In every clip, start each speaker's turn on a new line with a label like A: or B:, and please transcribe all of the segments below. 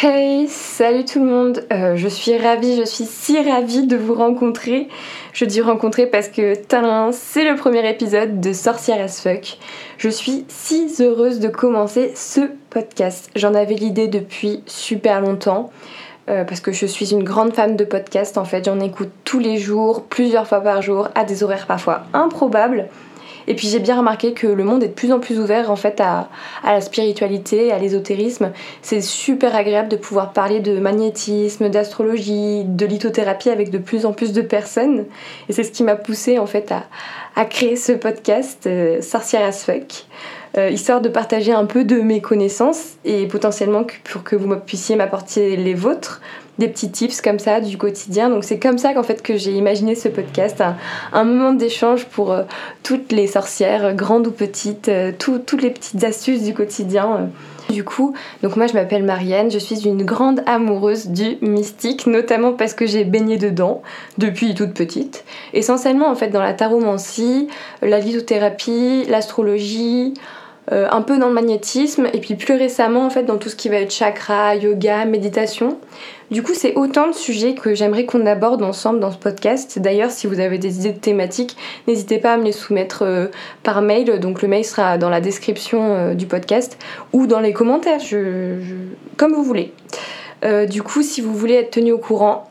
A: Hey, salut tout le monde, euh, je suis ravie, je suis si ravie de vous rencontrer. Je dis rencontrer parce que c'est le premier épisode de Sorcière as fuck. Je suis si heureuse de commencer ce podcast. J'en avais l'idée depuis super longtemps. Euh, parce que je suis une grande fan de podcast en fait, j'en écoute tous les jours, plusieurs fois par jour, à des horaires parfois improbables. Et puis j'ai bien remarqué que le monde est de plus en plus ouvert en fait à, la spiritualité, à l'ésotérisme. C'est super agréable de pouvoir parler de magnétisme, d'astrologie, de lithothérapie avec de plus en plus de personnes. Et c'est ce qui m'a poussé en fait à, créer ce podcast euh, Sorcière as fuck. Euh, histoire de partager un peu de mes connaissances et potentiellement pour que vous puissiez m'apporter les vôtres des petits tips comme ça du quotidien. Donc c'est comme ça qu'en fait que j'ai imaginé ce podcast, un, moment d'échange pour euh, toutes les sorcières, grandes ou petites, euh, toutes les petites astuces du quotidien. Du coup, donc moi je m'appelle Marianne, je suis une grande amoureuse du mystique, notamment parce que j'ai baigné dedans depuis toute petite. Essentiellement en fait dans la taromancie, la lithothérapie, l'astrologie, euh, un peu dans le magnétisme et puis plus récemment en fait dans tout ce qui va être chakra, yoga, méditation. Du coup, c'est autant de sujets que j'aimerais qu'on aborde ensemble dans ce podcast. D'ailleurs, si vous avez des idées de thématiques, n'hésitez pas à me les soumettre euh, par mail. Donc le mail sera dans la description euh, du podcast ou dans les commentaires, comme vous voulez. du coup, si vous voulez être tenu au courant,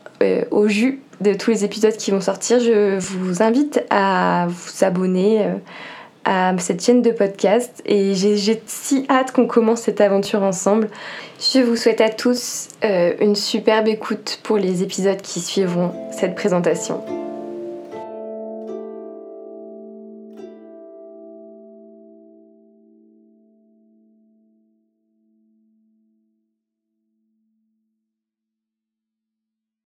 A: au jus de tous les épisodes qui vont sortir, je vous invite à vous abonner cette chaîne de podcast et j'ai si hâte qu'on commence cette aventure ensemble. Je vous souhaite à tous euh, une superbe écoute pour les épisodes qui suivront cette présentation.